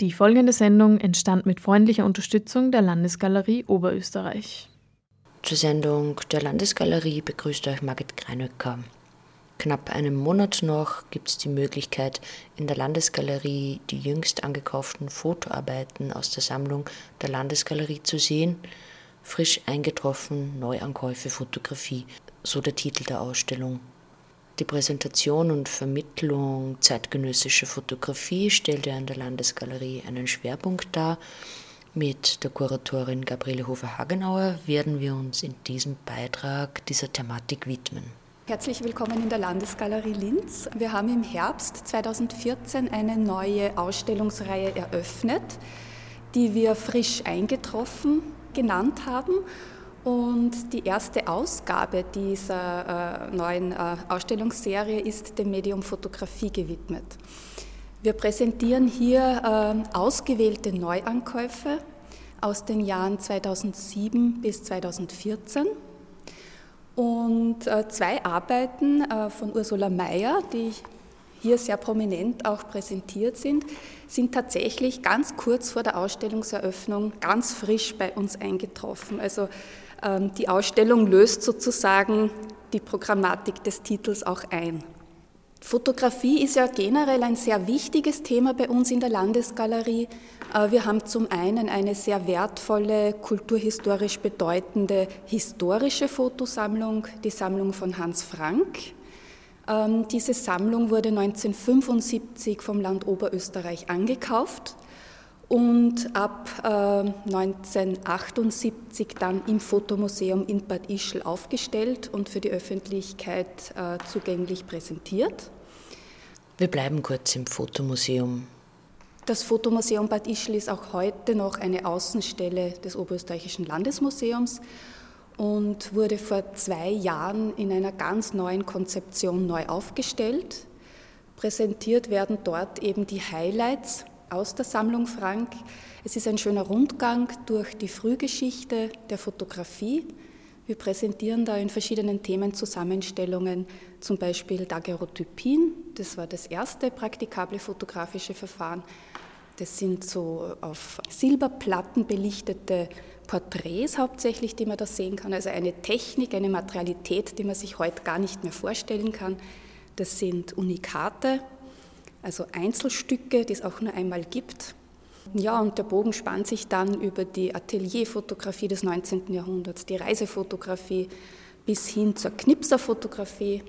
Die folgende Sendung entstand mit freundlicher Unterstützung der Landesgalerie Oberösterreich. Zur Sendung der Landesgalerie begrüßt euch Margit Greinöcker. Knapp einem Monat noch gibt es die Möglichkeit, in der Landesgalerie die jüngst angekauften Fotoarbeiten aus der Sammlung der Landesgalerie zu sehen. Frisch eingetroffen, Neuankäufe Fotografie, so der Titel der Ausstellung. Die Präsentation und Vermittlung zeitgenössischer Fotografie stellt ja in der Landesgalerie einen Schwerpunkt dar. Mit der Kuratorin Gabriele Hofer-Hagenauer werden wir uns in diesem Beitrag dieser Thematik widmen. Herzlich willkommen in der Landesgalerie Linz. Wir haben im Herbst 2014 eine neue Ausstellungsreihe eröffnet, die wir frisch eingetroffen genannt haben. Und die erste Ausgabe dieser äh, neuen äh, Ausstellungsserie ist dem Medium Fotografie gewidmet. Wir präsentieren hier äh, ausgewählte Neuankäufe aus den Jahren 2007 bis 2014 und äh, zwei Arbeiten äh, von Ursula Mayer, die hier sehr prominent auch präsentiert sind, sind tatsächlich ganz kurz vor der Ausstellungseröffnung ganz frisch bei uns eingetroffen. Also die Ausstellung löst sozusagen die Programmatik des Titels auch ein. Fotografie ist ja generell ein sehr wichtiges Thema bei uns in der Landesgalerie. Äh, wir haben zum einen eine sehr wertvolle, kulturhistorisch bedeutende historische Fotosammlung, die Sammlung von Hans Frank. Ähm, diese Sammlung wurde 1975 vom Land Oberösterreich angekauft und ab 1978 äh, dann im Fotomuseum in Bad Ischl aufgestellt und für die Öffentlichkeit äh, zugänglich präsentiert. Wir bleiben kurz im Fotomuseum. Das Fotomuseum Bad Ischl ist auch heute noch eine Außenstelle des Oberösterreichischen Landesmuseums und wurde vor zwei Jahren in einer ganz neuen Konzeption neu aufgestellt. Präsentiert werden dort eben die Highlights aus der Sammlung Frank. Es ist ein schöner Rundgang durch die Frühgeschichte der Fotografie. Wir präsentieren da in verschiedenen Themen Zusammenstellungen, zum Beispiel Daguerreotypien, das war das erste praktikable fotografische Verfahren. Das sind so auf Silberplatten belichtete Porträts hauptsächlich, die man da sehen kann. Also eine Technik, eine Materialität, die man sich heute gar nicht mehr vorstellen kann. Das sind Unikate, also Einzelstücke, die es auch nur einmal gibt. Ja, und der Bogen spannt sich dann über die Atelierfotografie des 19. Jahrhunderts, die Reisefotografie bis hin zur Knipserfotografie,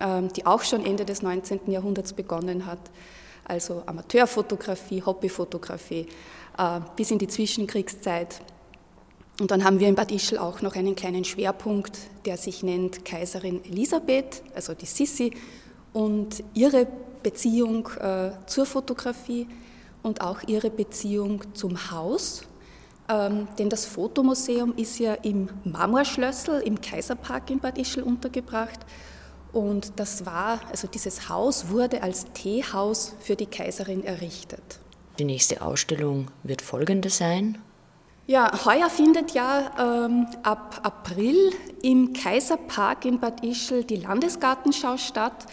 ähm, die auch schon Ende des 19. Jahrhunderts begonnen hat. Also Amateurfotografie, Hobbyfotografie äh, bis in die Zwischenkriegszeit. Und dann haben wir in Bad Ischl auch noch einen kleinen Schwerpunkt, der sich nennt Kaiserin Elisabeth, also die Sissi, und ihre Beziehung äh, zur Fotografie und auch ihre Beziehung zum Haus. Ähm, denn das Fotomuseum ist ja im Marmorschlössl im Kaiserpark in Bad Ischl untergebracht. Und das war, also dieses Haus wurde als Teehaus für die Kaiserin errichtet. Die nächste Ausstellung wird folgende sein. Ja, heuer findet ja ähm, ab April im Kaiserpark in Bad Ischl die Landesgartenschau statt.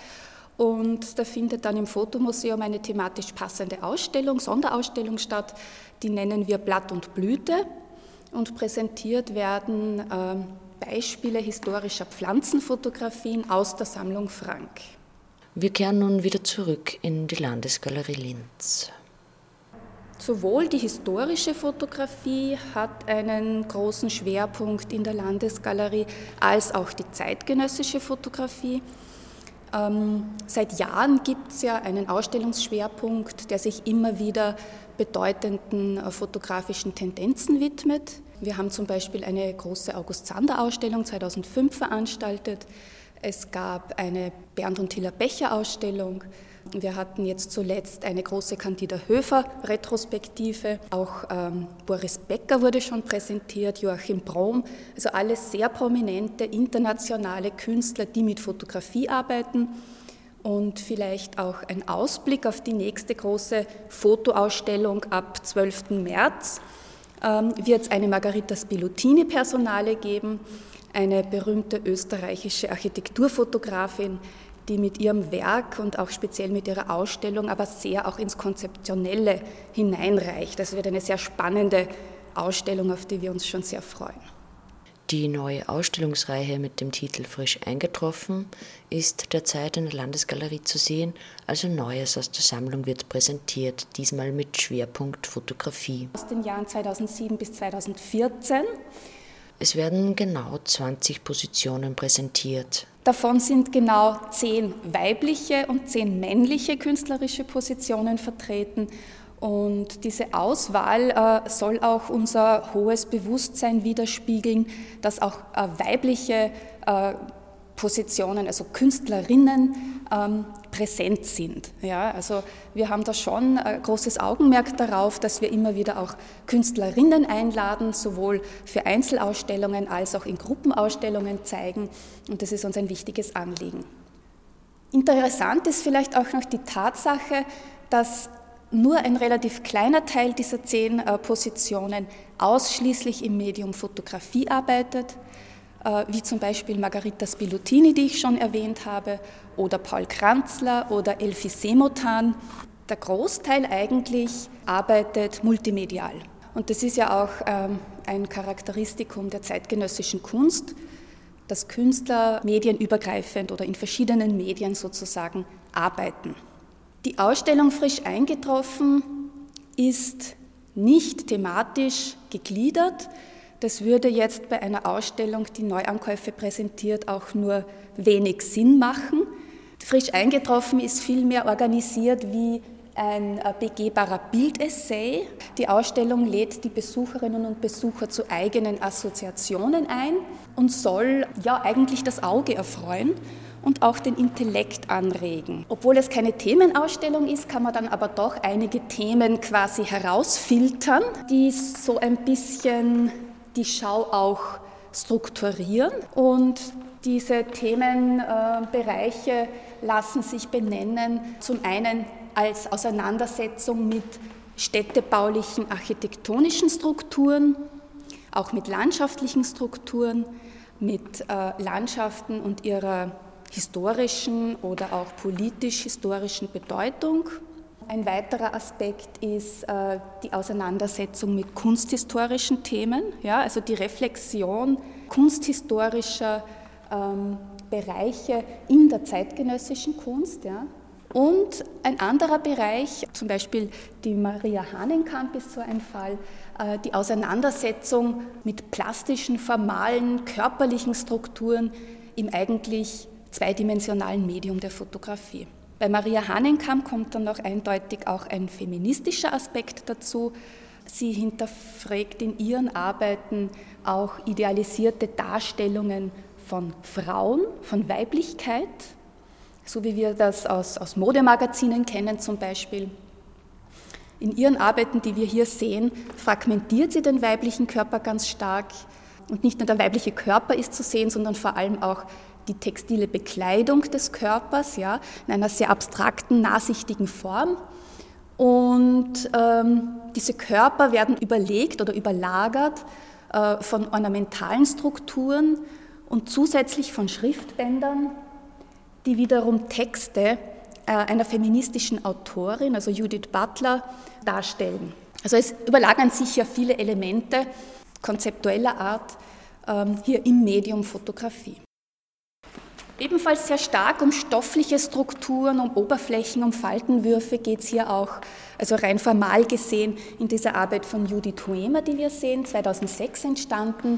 Und da findet dann im Fotomuseum eine thematisch passende Ausstellung, Sonderausstellung statt. Die nennen wir Blatt und Blüte. Und präsentiert werden äh, Beispiele historischer Pflanzenfotografien aus der Sammlung Frank. Wir kehren nun wieder zurück in die Landesgalerie Linz. Sowohl die historische Fotografie hat einen großen Schwerpunkt in der Landesgalerie als auch die zeitgenössische Fotografie. Ähm, seit Jahren gibt es ja einen Ausstellungsschwerpunkt, der sich immer wieder bedeutenden äh, fotografischen Tendenzen widmet. Wir haben zum Beispiel eine große August-Sander-Ausstellung 2005 veranstaltet. Es gab eine Bernd und Hiller Becher-Ausstellung. Wir hatten jetzt zuletzt eine große Candida Höfer-Retrospektive. Auch ähm, Boris Becker wurde schon präsentiert, Joachim Brom. Also alles sehr prominente internationale Künstler, die mit Fotografie arbeiten. Und vielleicht auch ein Ausblick auf die nächste große Fotoausstellung ab 12. März ähm, wird es eine Margarita Spilutini-Personale geben, eine berühmte österreichische Architekturfotografin, die mit ihrem Werk und auch speziell mit ihrer Ausstellung aber sehr auch ins Konzeptionelle hineinreicht. Das wird eine sehr spannende Ausstellung, auf die wir uns schon sehr freuen. Die neue Ausstellungsreihe mit dem Titel Frisch eingetroffen ist derzeit in der Landesgalerie zu sehen. Also Neues aus der Sammlung wird präsentiert, diesmal mit Schwerpunkt Fotografie. Aus den Jahren 2007 bis 2014. Es werden genau 20 Positionen präsentiert. Davon sind genau zehn weibliche und zehn männliche künstlerische Positionen vertreten. Und diese Auswahl äh, soll auch unser hohes Bewusstsein widerspiegeln, dass auch äh, weibliche äh, Positionen, also Künstlerinnen, ähm, präsent sind. Ja, also wir haben da schon ein äh, großes Augenmerk darauf, dass wir immer wieder auch Künstlerinnen einladen, sowohl für Einzelausstellungen als auch in Gruppenausstellungen zeigen. Und das ist uns ein wichtiges Anliegen. Interessant ist vielleicht auch noch die Tatsache, dass nur ein relativ kleiner Teil dieser zehn äh, Positionen ausschließlich im Medium Fotografie arbeitet, äh, wie zum Beispiel Margarita Spilotini, die ich schon erwähnt habe, oder Paul Kranzler oder Elfi Semotan. Der Großteil eigentlich arbeitet multimedial. Und das ist ja auch ähm, ein Charakteristikum der zeitgenössischen Kunst, dass Künstler medienübergreifend oder in verschiedenen Medien sozusagen arbeiten. Die Ausstellung Frisch eingetroffen ist nicht thematisch gegliedert. Das würde jetzt bei einer Ausstellung, die Neuankäufe präsentiert, auch nur wenig Sinn machen. Frisch eingetroffen ist vielmehr organisiert wie ein äh, begehbarer Bildessay. Die Ausstellung lädt die Besucherinnen und Besucher zu eigenen Assoziationen ein und soll ja eigentlich das Auge erfreuen und auch den Intellekt anregen. Obwohl es keine Themenausstellung ist, kann man dann aber doch einige Themen quasi herausfiltern, die so ein bisschen die Schau auch strukturieren. Und diese Themenbereiche lassen sich benennen, zum einen als Auseinandersetzung mit städtebaulichen architektonischen Strukturen, auch mit landschaftlichen Strukturen, mit äh, Landschaften und ihrer historischen oder auch politisch-historischen Bedeutung. Ein weiterer Aspekt ist äh, die Auseinandersetzung mit kunsthistorischen Themen, ja, also die Reflexion kunsthistorischer ähm, Bereiche in der zeitgenössischen Kunst. Ja. Und ein anderer Bereich, zum Beispiel die Maria Hahnenkamp ist so ein Fall, äh, die Auseinandersetzung mit plastischen, formalen, körperlichen Strukturen im eigentlich zweidimensionalen Medium der Fotografie. Bei Maria Hahnenkamp kommt dann noch eindeutig auch ein feministischer Aspekt dazu. Sie hinterfragt in ihren Arbeiten auch idealisierte Darstellungen von Frauen, von Weiblichkeit, so wie wir das aus, aus Modemagazinen kennen zum Beispiel. In ihren Arbeiten, die wir hier sehen, fragmentiert sie den weiblichen Körper ganz stark. Und nicht nur der weibliche Körper ist zu sehen, sondern vor allem auch die textile Bekleidung des Körpers, ja, in einer sehr abstrakten, nahsichtigen Form. Und ähm, diese Körper werden überlegt oder überlagert äh, von ornamentalen Strukturen und zusätzlich von Schriftbändern, die wiederum Texte äh, einer feministischen Autorin, also Judith Butler, darstellen. Also es überlagern sich ja viele Elemente konzeptueller Art ähm, hier im Medium Fotografie. Ebenfalls sehr stark um stoffliche Strukturen, um Oberflächen, um Faltenwürfe geht es hier auch, also rein formal gesehen, in dieser Arbeit von Judith Huemer, die wir sehen, 2006 entstanden.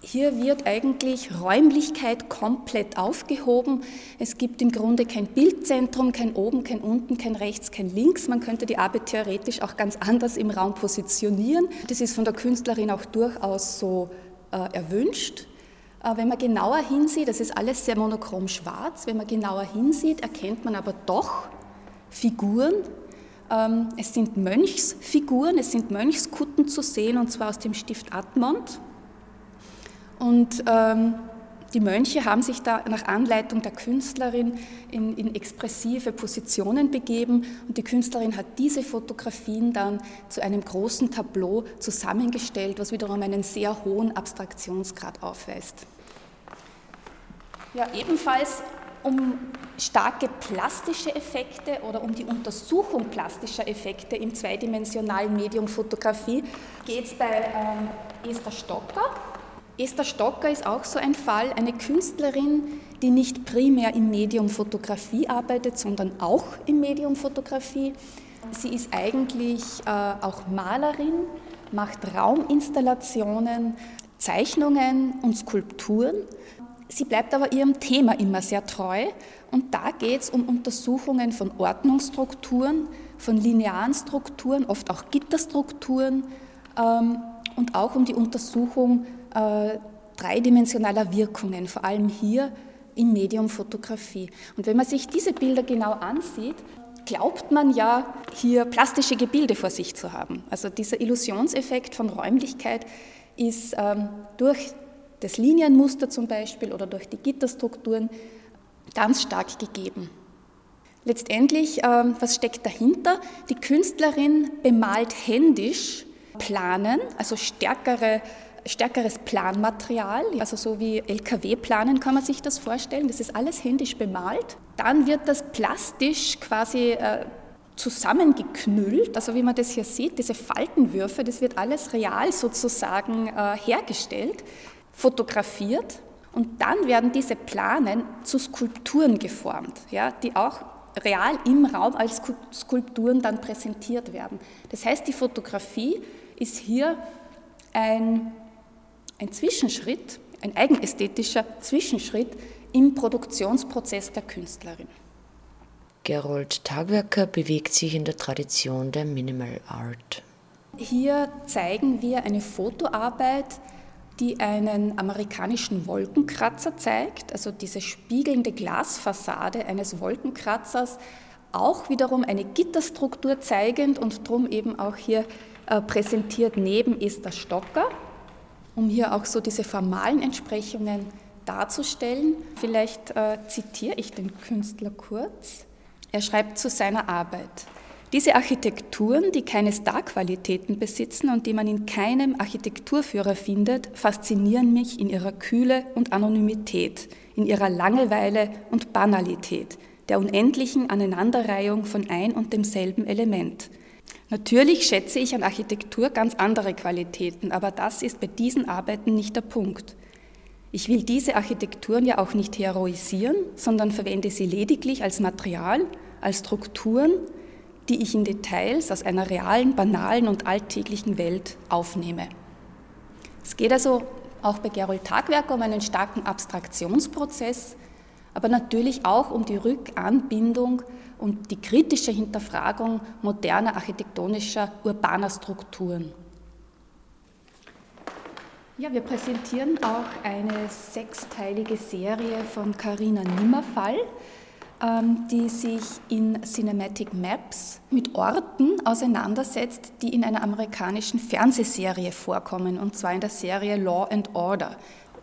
Hier wird eigentlich Räumlichkeit komplett aufgehoben. Es gibt im Grunde kein Bildzentrum, kein oben, kein unten, kein rechts, kein links. Man könnte die Arbeit theoretisch auch ganz anders im Raum positionieren. Das ist von der Künstlerin auch durchaus so äh, erwünscht. Äh, wenn man genauer hinsieht, das ist alles sehr monochrom schwarz, wenn man genauer hinsieht, erkennt man aber doch Figuren. Ähm, es sind Mönchsfiguren, es sind Mönchskutten zu sehen, und zwar aus dem Stift Admont. Und ähm, die Mönche haben sich da nach Anleitung der Künstlerin in, in, expressive Positionen begeben und die Künstlerin hat diese Fotografien dann zu einem großen Tableau zusammengestellt, was wiederum einen sehr hohen Abstraktionsgrad aufweist. Ja, ebenfalls um starke plastische Effekte oder um die Untersuchung plastischer Effekte im zweidimensionalen Medium Fotografie geht es bei ähm, Esther Stocker. Esther Stocker ist auch so ein Fall, eine Künstlerin, die nicht primär im Medium Fotografie arbeitet, sondern auch im Medium Fotografie. Sie ist eigentlich äh, auch Malerin, macht Rauminstallationen, Zeichnungen und Skulpturen. Sie bleibt aber ihrem Thema immer sehr treu und da geht es um Untersuchungen von Ordnungsstrukturen, von linearen Strukturen, oft auch Gitterstrukturen ähm, und auch um die Untersuchung äh, dreidimensionaler Wirkungen, vor allem hier im Medium Fotografie. Und wenn man sich diese Bilder genau ansieht, glaubt man ja, hier plastische Gebilde vor sich zu haben. Also dieser Illusionseffekt von Räumlichkeit ist ähm, durch das Linienmuster zum Beispiel oder durch die Gitterstrukturen ganz stark gegeben. Letztendlich, ähm, was steckt dahinter? Die Künstlerin bemalt händisch Planen, also stärkere, stärkeres Planmaterial, also so wie LKW-Planen kann man sich das vorstellen. Das ist alles händisch bemalt. Dann wird das plastisch quasi äh, zusammengeknüllt, also wie man das hier sieht, diese Faltenwürfe, das wird alles real sozusagen äh, hergestellt, fotografiert und dann werden diese Planen zu Skulpturen geformt, ja, die auch real im Raum als Skulpturen dann präsentiert werden. Das heißt, die Fotografie ist hier ein, ein Zwischenschritt, ein eigenästhetischer Zwischenschritt im Produktionsprozess der Künstlerin. Gerold Tagwerker bewegt sich in der Tradition der Minimal Art. Hier zeigen wir eine Fotoarbeit, die einen amerikanischen Wolkenkratzer zeigt, also diese spiegelnde Glasfassade eines Wolkenkratzers, auch wiederum eine Gitterstruktur zeigend und drum eben auch hier äh, präsentiert neben Esther Stocker, um hier auch so diese formalen Entsprechungen darzustellen. Vielleicht äh, zitiere ich den Künstler kurz. Er schreibt zu seiner Arbeit. Diese Architekturen, die keine Starqualitäten besitzen und die man in keinem Architekturführer findet, faszinieren mich in ihrer Kühle und Anonymität, in ihrer Langeweile und Banalität, der unendlichen Aneinanderreihung von ein und demselben Element. Natürlich schätze ich an Architektur ganz andere Qualitäten, aber das ist bei diesen Arbeiten nicht der Punkt. Ich will diese Architekturen ja auch nicht heroisieren, sondern verwende sie lediglich als Material, als Strukturen, die ich in Details aus einer realen, banalen und alltäglichen Welt aufnehme. Es geht also auch bei Gerold Tagwerker um einen starken Abstraktionsprozess, aber natürlich auch um die Rückanbindung und die kritische Hinterfragung moderner architektonischer urbaner Strukturen. Ja, wir präsentieren auch eine sechsteilige Serie von Carina Nimmerfall, ähm, die sich in Cinematic Maps mit Orten auseinandersetzt, die in einer amerikanischen Fernsehserie vorkommen, und zwar in der Serie Law and Order.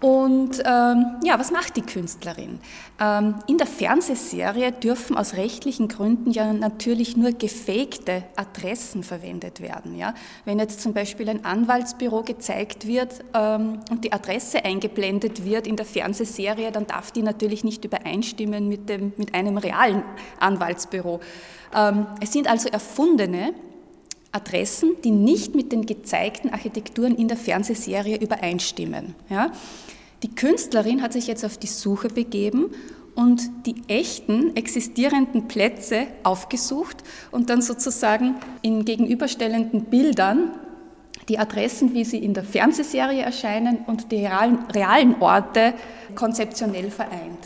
Und ähm, ja, was macht die Künstlerin? Ähm, in der Fernsehserie dürfen aus rechtlichen Gründen ja natürlich nur gefakte Adressen verwendet werden. Ja? Wenn jetzt zum Beispiel ein Anwaltsbüro gezeigt wird ähm, und die Adresse eingeblendet wird in der Fernsehserie, dann darf die natürlich nicht übereinstimmen mit, dem, mit einem realen Anwaltsbüro. Ähm, es sind also erfundene Adressen, die nicht mit den gezeigten Architekturen in der Fernsehserie übereinstimmen. Ja? Die Künstlerin hat sich jetzt auf die Suche begeben und die echten existierenden Plätze aufgesucht und dann sozusagen in gegenüberstellenden Bildern die Adressen, wie sie in der Fernsehserie erscheinen und die realen, realen Orte konzeptionell vereint.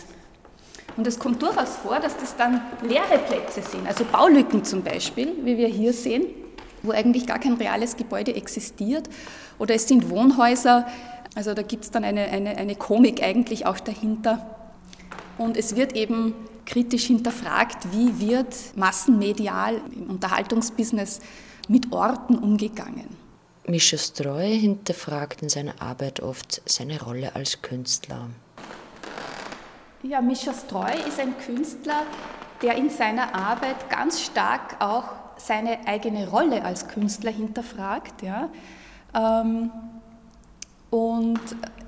Und es kommt durchaus vor, dass das dann leere Plätze sind, also Baulücken zum Beispiel, wie wir hier sehen, wo eigentlich gar kein reales Gebäude existiert. Oder es sind Wohnhäuser, also da gibt es dann eine, eine, eine Komik eigentlich auch dahinter. Und es wird eben kritisch hinterfragt, wie wird massenmedial im Unterhaltungsbusiness mit Orten umgegangen. Mischa Streu hinterfragt in seiner Arbeit oft seine Rolle als Künstler. Ja, Mischa Streu ist ein Künstler, der in seiner Arbeit ganz stark auch seine eigene Rolle als Künstler hinterfragt. Ja. Ähm, und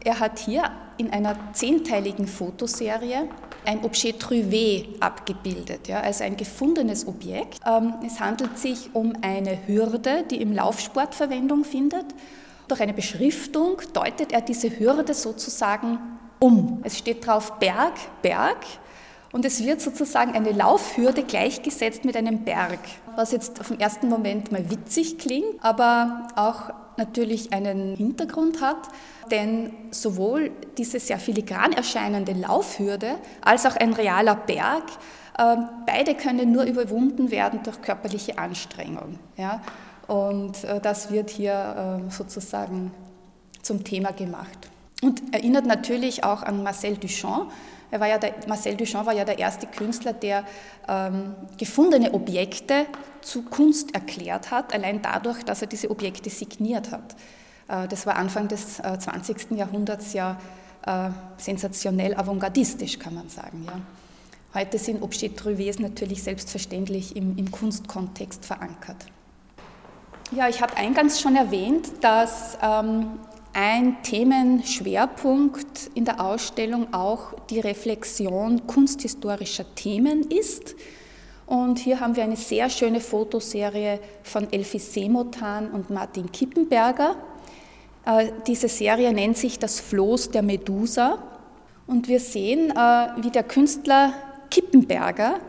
er hat hier in einer zehnteiligen Fotoserie ein Objet trouvé abgebildet, ja, also ein gefundenes Objekt. Ähm, es handelt sich um eine Hürde, die im Laufsport Verwendung findet. Durch eine Beschriftung deutet er diese Hürde sozusagen um. Es steht drauf Berg, Berg und es wird sozusagen eine Laufhürde gleichgesetzt mit einem Berg, was jetzt auf den ersten Moment mal witzig klingt, aber auch natürlich einen Hintergrund hat, denn sowohl diese sehr filigran erscheinende Laufhürde als auch ein realer Berg, ähm, beide können nur überwunden werden durch körperliche Anstrengung. Ja? Und äh, das wird hier ähm, sozusagen zum Thema gemacht. Und erinnert natürlich auch an Marcel Duchamp, er war ja der, Marcel Duchamp war ja der erste Künstler, der ähm, gefundene Objekte zu Kunst erklärt hat, allein dadurch, dass er diese Objekte signiert hat. Äh, das war Anfang des äh, 20. Jahrhunderts ja äh, sensationell avantgardistisch, kann man sagen. Heute sind Objets Truvés natürlich selbstverständlich im, im Kunstkontext verankert. Ja, ich habe eingangs schon erwähnt, dass ähm, ein Themenschwerpunkt in der Ausstellung auch die Reflexion kunsthistorischer Themen ist. Und hier haben wir eine sehr schöne Fotoserie von Elfi Semotan und Martin Kippenberger. Äh, diese Serie nennt sich Das Floß der Medusa. Und wir sehen, äh, wie der Künstler Kippenberger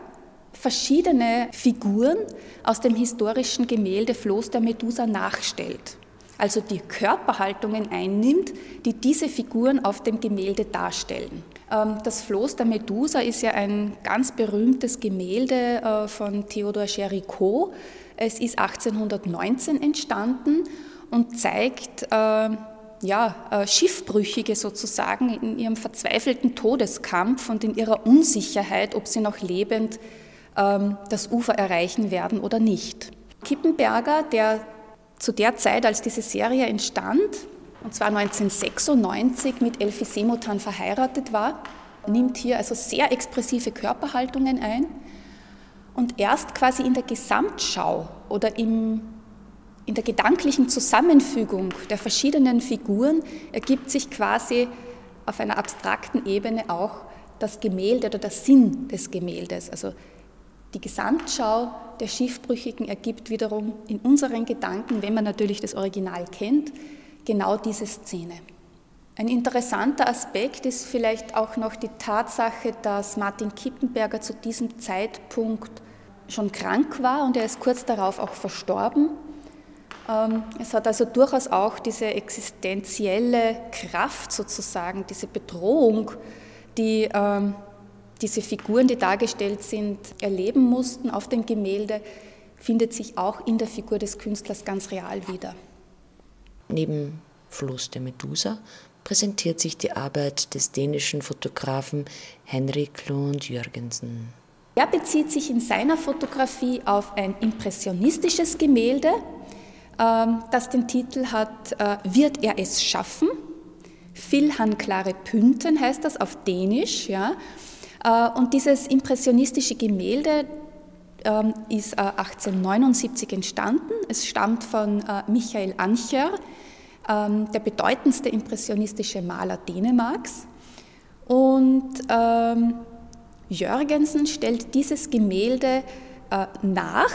verschiedene Figuren aus dem historischen Gemälde Floß der Medusa nachstellt also die Körperhaltungen einnimmt, die diese Figuren auf dem Gemälde darstellen. Ähm, das Floß der Medusa ist ja ein ganz berühmtes Gemälde äh, von Theodor Géricault. Es ist 1819 entstanden und zeigt äh, ja, äh, Schiffbrüchige sozusagen in ihrem verzweifelten Todeskampf und in ihrer Unsicherheit, ob sie noch lebend ähm, das Ufer erreichen werden oder nicht. Kippenberger, der zu der Zeit, als diese Serie entstand, und zwar 1996 mit Elfi Semotan verheiratet war, nimmt hier also sehr expressive Körperhaltungen ein und erst quasi in der Gesamtschau oder im, in der gedanklichen Zusammenfügung der verschiedenen Figuren ergibt sich quasi auf einer abstrakten Ebene auch das Gemälde oder der Sinn des Gemäldes. Also die Gesamtschau der Schiffbrüchigen ergibt wiederum in unseren Gedanken, wenn man natürlich das Original kennt, genau diese Szene. Ein interessanter Aspekt ist vielleicht auch noch die Tatsache, dass Martin Kippenberger zu diesem Zeitpunkt schon krank war und er ist kurz darauf auch verstorben. Ähm, es hat also durchaus auch diese existenzielle Kraft sozusagen, diese Bedrohung, die ähm, diese Figuren, die dargestellt sind, erleben mussten auf dem Gemälde, findet sich auch in der Figur des Künstlers ganz real wieder. Neben Floß der Medusa präsentiert sich die Arbeit des dänischen Fotografen Henrik Lund Jürgensen. Er bezieht sich in seiner Fotografie auf ein impressionistisches Gemälde, ähm, das den Titel hat äh, Wird er es schaffen? Filhan klare Pünten heißt das auf Dänisch. Ja. Äh, und dieses impressionistische Gemälde ähm, ist 1879 äh, entstanden. Es stammt von äh, Michael Ancher, ähm, der bedeutendste impressionistische Maler Dänemarks. Und ähm, Jörgensen stellt dieses Gemälde nach.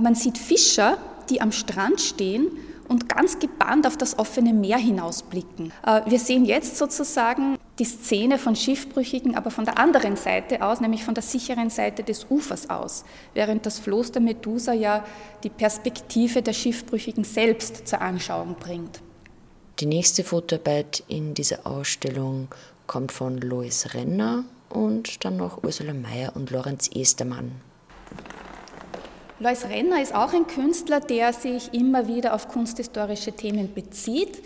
Man sieht Fischer, die am Strand stehen und ganz gebannt auf das offene Meer hinausblicken. Wir sehen jetzt sozusagen die Szene von Schiffbrüchigen, aber von der anderen Seite aus, nämlich von der sicheren Seite des Ufers aus, während das Floß der Medusa ja die Perspektive der Schiffbrüchigen selbst zur Anschauung bringt. Die nächste Fotoarbeit in dieser Ausstellung kommt von Lois Renner und dann noch Ursula Mayer und Lorenz Estermann. Lois Renner ist auch ein Künstler, der sich immer wieder auf kunsthistorische Themen bezieht.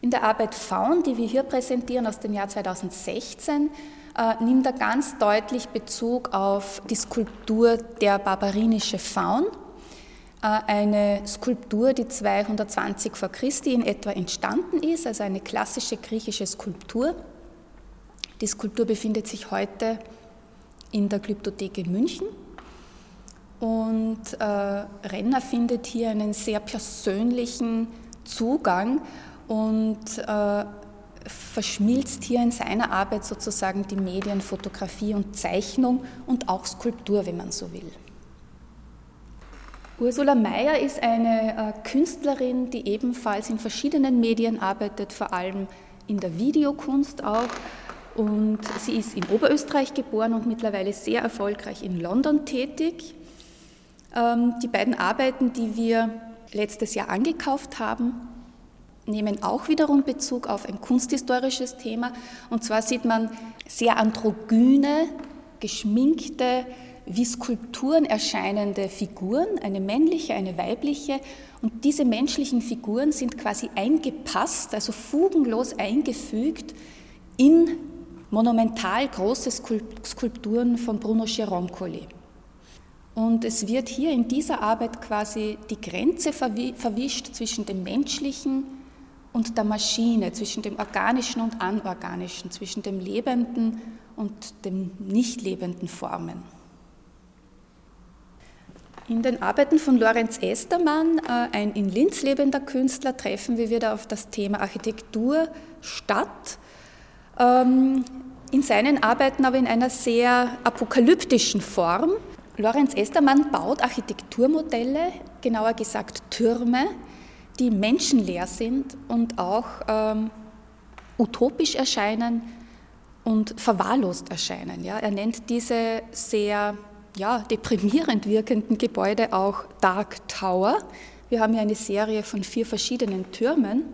In der Arbeit Faun, die wir hier präsentieren aus dem Jahr 2016, äh, nimmt er ganz deutlich Bezug auf die Skulptur Der barbarinische Faun, äh, eine Skulptur, die 220 vor Christi in etwa entstanden ist, also eine klassische griechische Skulptur. Die Skulptur befindet sich heute in der Glyptothek in München und äh, Renner findet hier einen sehr persönlichen Zugang und äh, verschmilzt hier in seiner Arbeit sozusagen die Medien Fotografie und Zeichnung und auch Skulptur, wenn man so will. Ursula Mayer ist eine äh, Künstlerin, die ebenfalls in verschiedenen Medien arbeitet, vor allem in der Videokunst auch. Und sie ist in Oberösterreich geboren und mittlerweile sehr erfolgreich in London tätig. Ähm, die beiden Arbeiten, die wir letztes Jahr angekauft haben, nehmen auch wiederum Bezug auf ein kunsthistorisches Thema. Und zwar sieht man sehr androgyne, geschminkte, wie Skulpturen erscheinende Figuren, eine männliche, eine weibliche. Und diese menschlichen Figuren sind quasi eingepasst, also fugenlos eingefügt in monumental große Skulpturen von Bruno Gironcoli. Und es wird hier in dieser Arbeit quasi die Grenze verwischt zwischen dem menschlichen und der Maschine, zwischen dem organischen und anorganischen, zwischen dem lebenden und dem nicht lebenden Formen. In den Arbeiten von Lorenz Estermann, äh, ein in Linz lebender Künstler, treffen wir wieder auf das Thema Architektur, Stadt. Ähm, in seinen Arbeiten aber in einer sehr apokalyptischen Form. Lorenz Estermann baut Architekturmodelle, genauer gesagt Türme, die menschenleer sind und auch ähm, utopisch erscheinen und verwahrlost erscheinen. Ja. Er nennt diese sehr ja, deprimierend wirkenden Gebäude auch Dark Tower. Wir haben ja eine Serie von vier verschiedenen Türmen.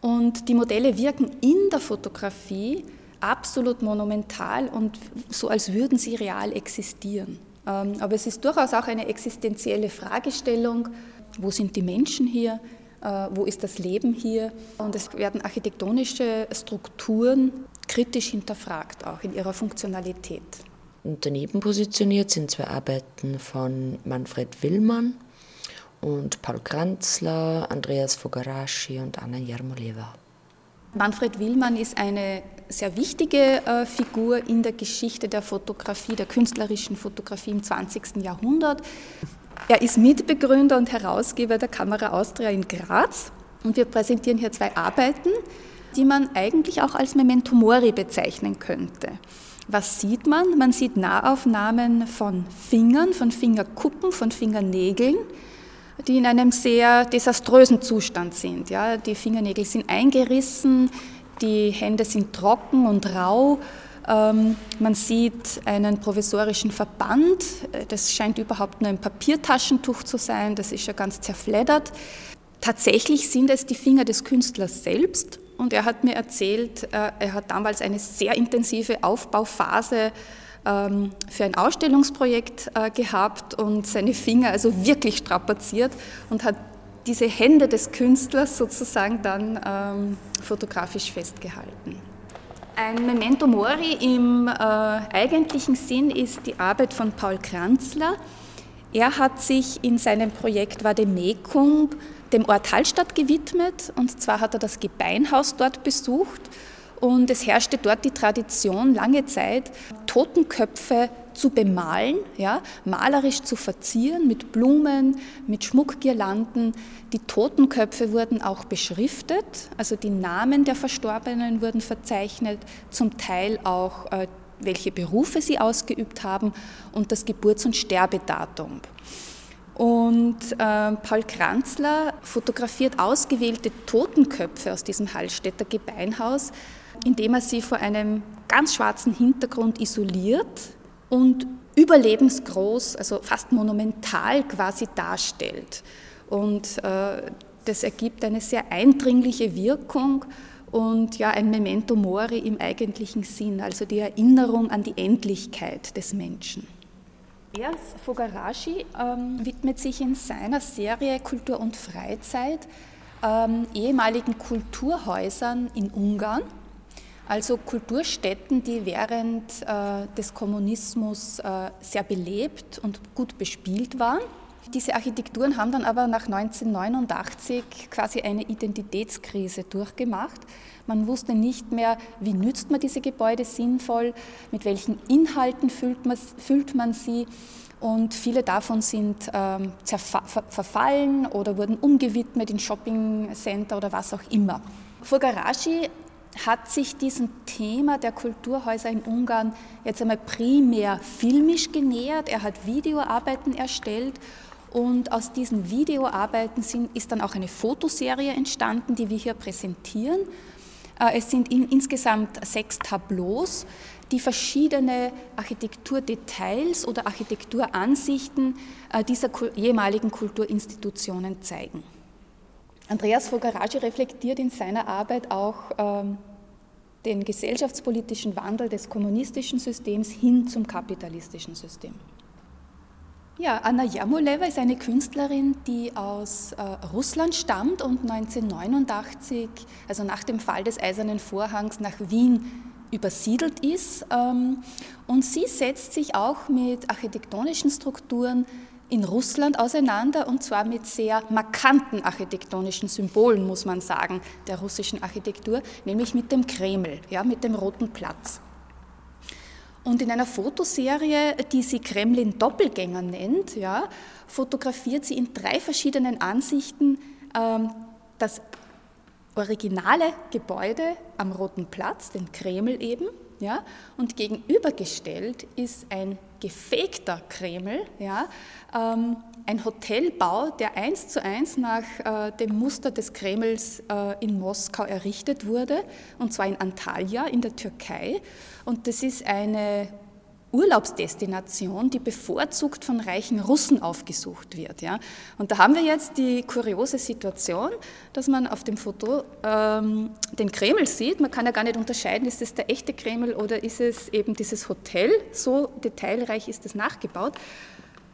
Und die Modelle wirken in der Fotografie absolut monumental und so, als würden sie real existieren. Ähm, aber es ist durchaus auch eine existenzielle Fragestellung, wo sind die Menschen hier, äh, wo ist das Leben hier. Und es werden architektonische Strukturen kritisch hinterfragt, auch in ihrer Funktionalität. Und daneben positioniert sind zwei Arbeiten von Manfred Willmann und Paul Kranzler, Andreas Fogaraschi und Anna Jarmoleva. Manfred Willmann ist eine sehr wichtige äh, Figur in der Geschichte der Fotografie, der künstlerischen Fotografie im 20. Jahrhundert. Er ist Mitbegründer und Herausgeber der Kamera Austria in Graz und wir präsentieren hier zwei Arbeiten, die man eigentlich auch als Memento Mori bezeichnen könnte. Was sieht man? Man sieht Nahaufnahmen von Fingern, von Fingerkuppen, von Fingernägeln, die in einem sehr desaströsen Zustand sind. Ja, die Fingernägel sind eingerissen, die Hände sind trocken und rau. Ähm, man sieht einen provisorischen Verband. Das scheint überhaupt nur ein Papiertaschentuch zu sein. Das ist ja ganz zerfleddert. Tatsächlich sind es die Finger des Künstlers selbst. Und er hat mir erzählt, äh, er hat damals eine sehr intensive Aufbauphase ähm, für ein Ausstellungsprojekt äh, gehabt und seine Finger also wirklich strapaziert und hat diese Hände des Künstlers sozusagen dann ähm, fotografisch festgehalten. Ein Memento Mori im äh, eigentlichen Sinn ist die Arbeit von Paul Kranzler. Er hat sich in seinem Projekt Vademecum dem Ort Hallstatt gewidmet. Und zwar hat er das Gebeinhaus dort besucht. Und es herrschte dort die Tradition lange Zeit, Totenköpfe zu bemalen, ja, malerisch zu verzieren mit Blumen, mit Schmuckgirlanden. Die Totenköpfe wurden auch beschriftet, also die Namen der Verstorbenen wurden verzeichnet, zum Teil auch äh, welche Berufe sie ausgeübt haben und das Geburts- und Sterbedatum. Und äh, Paul Kranzler fotografiert ausgewählte Totenköpfe aus diesem Hallstätter Gebeinhaus, indem er sie vor einem ganz schwarzen Hintergrund isoliert und überlebensgroß, also fast monumental quasi darstellt. Und äh, das ergibt eine sehr eindringliche Wirkung und ja ein Memento Mori im eigentlichen Sinn, also die Erinnerung an die Endlichkeit des Menschen. Ernst Fogarashi ähm, widmet sich in seiner Serie Kultur und Freizeit ähm, ehemaligen Kulturhäusern in Ungarn, also Kulturstätten, die während äh, des Kommunismus äh, sehr belebt und gut bespielt waren. Diese Architekturen haben dann aber nach 1989 quasi eine Identitätskrise durchgemacht. Man wusste nicht mehr, wie nützt man diese Gebäude sinnvoll, mit welchen Inhalten füllt man, füllt man sie. Und viele davon sind ähm, verfallen oder wurden umgewidmet in Shoppingcenter oder was auch immer. Fugarashi hat sich diesem Thema der Kulturhäuser in Ungarn jetzt einmal primär filmisch genähert. Er hat Videoarbeiten erstellt und aus diesen Videoarbeiten sind, ist dann auch eine Fotoserie entstanden, die wir hier präsentieren. Äh, es sind in, insgesamt sechs Tableaus, die verschiedene Architekturdetails oder Architekturansichten äh, dieser ehemaligen Kulturinstitutionen zeigen. Andreas Fogaragi reflektiert in seiner Arbeit auch ähm, den gesellschaftspolitischen Wandel des kommunistischen Systems hin zum kapitalistischen System. Ja, Anna Jamoleva ist eine Künstlerin, die aus äh, Russland stammt und 1989, also nach dem Fall des Eisernen Vorhangs, nach Wien übersiedelt ist. Ähm, und sie setzt sich auch mit architektonischen Strukturen in Russland auseinander und zwar mit sehr markanten architektonischen Symbolen, muss man sagen, der russischen Architektur, nämlich mit dem Kreml, ja, mit dem Roten Platz. Und in einer Fotoserie, die sie Kremlin Doppelgänger nennt, ja, fotografiert sie in drei verschiedenen Ansichten ähm, das originale Gebäude am Roten Platz, den Kreml eben, ja, und gegenübergestellt ist ein gefegter Kreml, ja, ähm, ein Hotelbau, der eins zu eins nach äh, dem Muster des Kremls äh, in Moskau errichtet wurde, und zwar in Antalya in der Türkei. Und das ist eine Urlaubsdestination, die bevorzugt von reichen Russen aufgesucht wird. Ja. Und da haben wir jetzt die kuriose Situation, dass man auf dem Foto ähm, den Kreml sieht. Man kann ja gar nicht unterscheiden, ist es der echte Kreml oder ist es eben dieses Hotel. So detailreich ist es nachgebaut.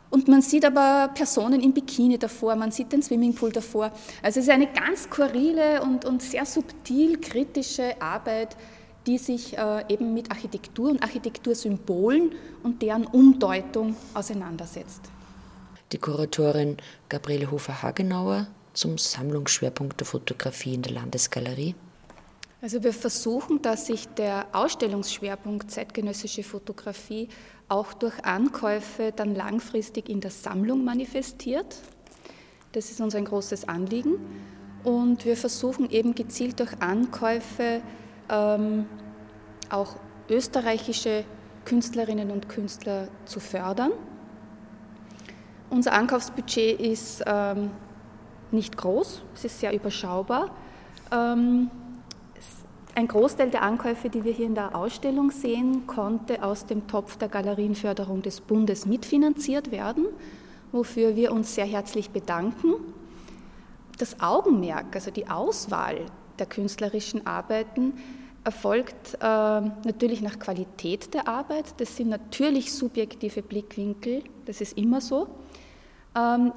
Und man sieht aber Personen im Bikini davor, man sieht den Swimmingpool davor. Also es ist eine ganz skurrile und, und sehr subtil kritische Arbeit, die sich äh, eben mit Architektur und Architektursymbolen und deren Umdeutung auseinandersetzt. Die Kuratorin Gabriele Hofer-Hagenauer zum Sammlungsschwerpunkt der Fotografie in der Landesgalerie. Also wir versuchen, dass sich der Ausstellungsschwerpunkt zeitgenössische Fotografie auch durch Ankäufe dann langfristig in der Sammlung manifestiert. Das ist uns ein großes Anliegen. Und wir versuchen eben gezielt durch Ankäufe ähm, auch österreichische Künstlerinnen und Künstler zu fördern. Unser Ankaufsbudget ist ähm, nicht groß, es ist sehr überschaubar. Ähm, ein Großteil der Ankäufe, die wir hier in der Ausstellung sehen, konnte aus dem Topf der Galerienförderung des Bundes mitfinanziert werden, wofür wir uns sehr herzlich bedanken. Das Augenmerk, also die Auswahl der künstlerischen Arbeiten, erfolgt äh, natürlich nach Qualität der Arbeit. Das sind natürlich subjektive Blickwinkel, das ist immer so. Ähm,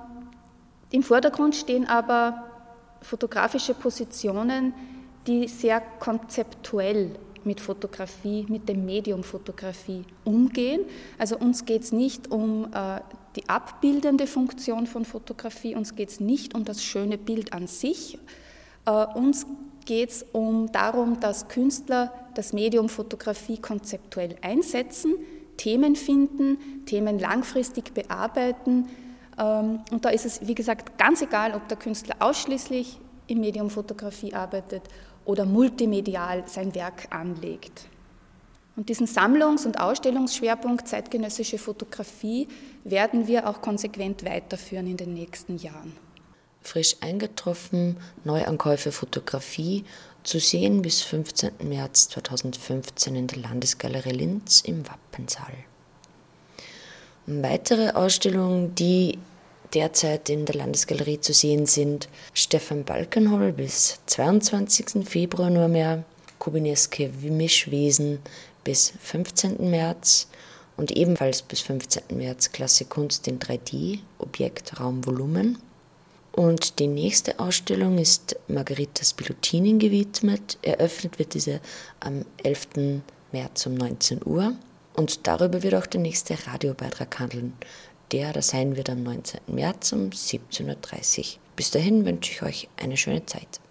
Im Vordergrund stehen aber fotografische Positionen, die sehr konzeptuell mit Fotografie, mit dem Medium Fotografie umgehen. Also uns geht es nicht um äh, die abbildende Funktion von Fotografie, uns geht es nicht um das schöne Bild an sich. Äh, uns geht es um darum, dass Künstler das Medium Fotografie konzeptuell einsetzen, Themen finden, Themen langfristig bearbeiten. Ähm, und da ist es, wie gesagt, ganz egal, ob der Künstler ausschließlich im Medium Fotografie arbeitet oder multimedial sein Werk anlegt. Und diesen Sammlungs- und Ausstellungsschwerpunkt zeitgenössische Fotografie werden wir auch konsequent weiterführen in den nächsten Jahren. Frisch eingetroffen, Neuankäufe Fotografie, zu sehen bis 15. März 2015 in der Landesgalerie Linz im Wappensaal. Weitere Ausstellungen, die derzeit in der Landesgalerie zu sehen sind. Stefan Balkenhol bis 22. Februar nur mehr, Kubineske Mischwesen bis 15. März und ebenfalls bis 15. März Klasse Kunst in 3D, Objekt, Raum, Volumen. Und die nächste Ausstellung ist Margarita Spilotinin gewidmet. Eröffnet wird diese am 11. März um 19 Uhr. Und darüber wird auch der nächste Radiobeitrag handeln der da sein wird am 19. März um 17.30 Uhr. Bis dahin wünsche ich euch eine schöne Zeit.